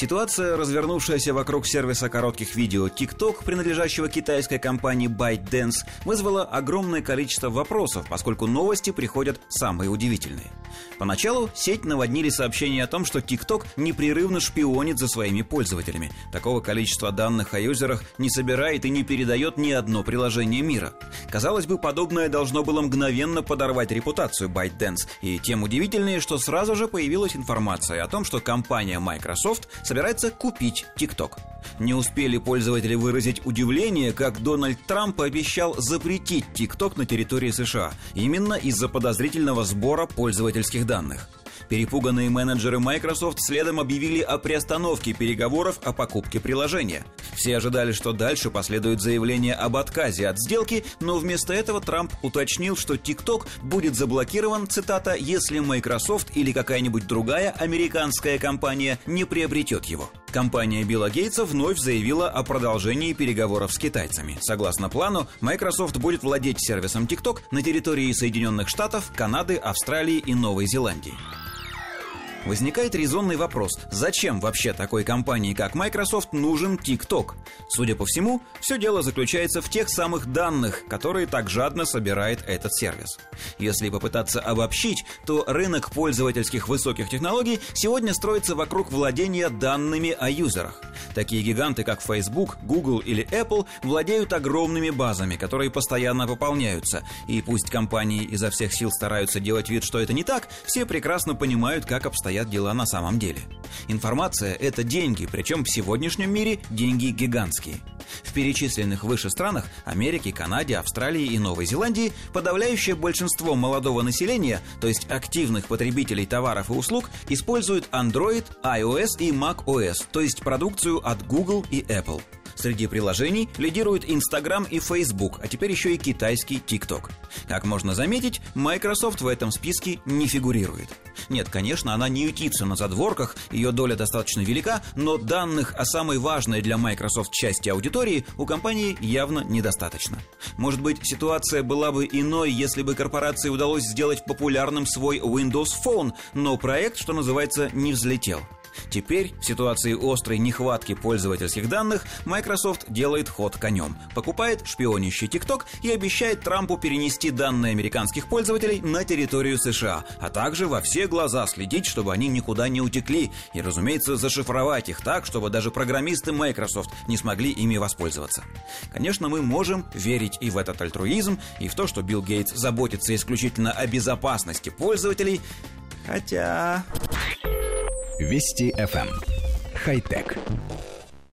Ситуация, развернувшаяся вокруг сервиса коротких видео TikTok, принадлежащего китайской компании ByteDance, вызвала огромное количество вопросов, поскольку новости приходят самые удивительные. Поначалу сеть наводнили сообщения о том, что TikTok непрерывно шпионит за своими пользователями. Такого количества данных о юзерах не собирает и не передает ни одно приложение мира. Казалось бы, подобное должно было мгновенно подорвать репутацию ByteDance, и тем удивительнее, что сразу же появилась информация о том, что компания Microsoft собирается купить TikTok. Не успели пользователи выразить удивление, как Дональд Трамп обещал запретить TikTok на территории США, именно из-за подозрительного сбора пользовательских данных. Перепуганные менеджеры Microsoft следом объявили о приостановке переговоров о покупке приложения. Все ожидали, что дальше последует заявление об отказе от сделки, но вместо этого Трамп уточнил, что TikTok будет заблокирован, цитата, «если Microsoft или какая-нибудь другая американская компания не приобретет его». Компания Билла Гейтса вновь заявила о продолжении переговоров с китайцами. Согласно плану, Microsoft будет владеть сервисом TikTok на территории Соединенных Штатов, Канады, Австралии и Новой Зеландии. Возникает резонный вопрос, зачем вообще такой компании, как Microsoft, нужен TikTok? Судя по всему, все дело заключается в тех самых данных, которые так жадно собирает этот сервис. Если попытаться обобщить, то рынок пользовательских высоких технологий сегодня строится вокруг владения данными о юзерах. Такие гиганты, как Facebook, Google или Apple, владеют огромными базами, которые постоянно пополняются. И пусть компании изо всех сил стараются делать вид, что это не так, все прекрасно понимают, как обстоят дела на самом деле. Информация – это деньги, причем в сегодняшнем мире деньги гигантские. В перечисленных выше странах – Америке, Канаде, Австралии и Новой Зеландии – подавляющее большинство молодого населения, то есть активных потребителей товаров и услуг, используют Android, iOS и macOS, то есть продукцию от Google и Apple. Среди приложений лидируют Instagram и Facebook, а теперь еще и китайский TikTok. Как можно заметить, Microsoft в этом списке не фигурирует. Нет, конечно, она не ютится на задворках, ее доля достаточно велика, но данных о самой важной для Microsoft части аудитории у компании явно недостаточно. Может быть, ситуация была бы иной, если бы корпорации удалось сделать популярным свой Windows Phone, но проект, что называется, не взлетел. Теперь, в ситуации острой нехватки пользовательских данных, Microsoft делает ход конем, покупает шпионящий TikTok и обещает Трампу перенести данные американских пользователей на территорию США, а также во все глаза следить, чтобы они никуда не утекли, и, разумеется, зашифровать их так, чтобы даже программисты Microsoft не смогли ими воспользоваться. Конечно, мы можем верить и в этот альтруизм, и в то, что Билл Гейтс заботится исключительно о безопасности пользователей, хотя... Вести FM. Эм. Хай-тек.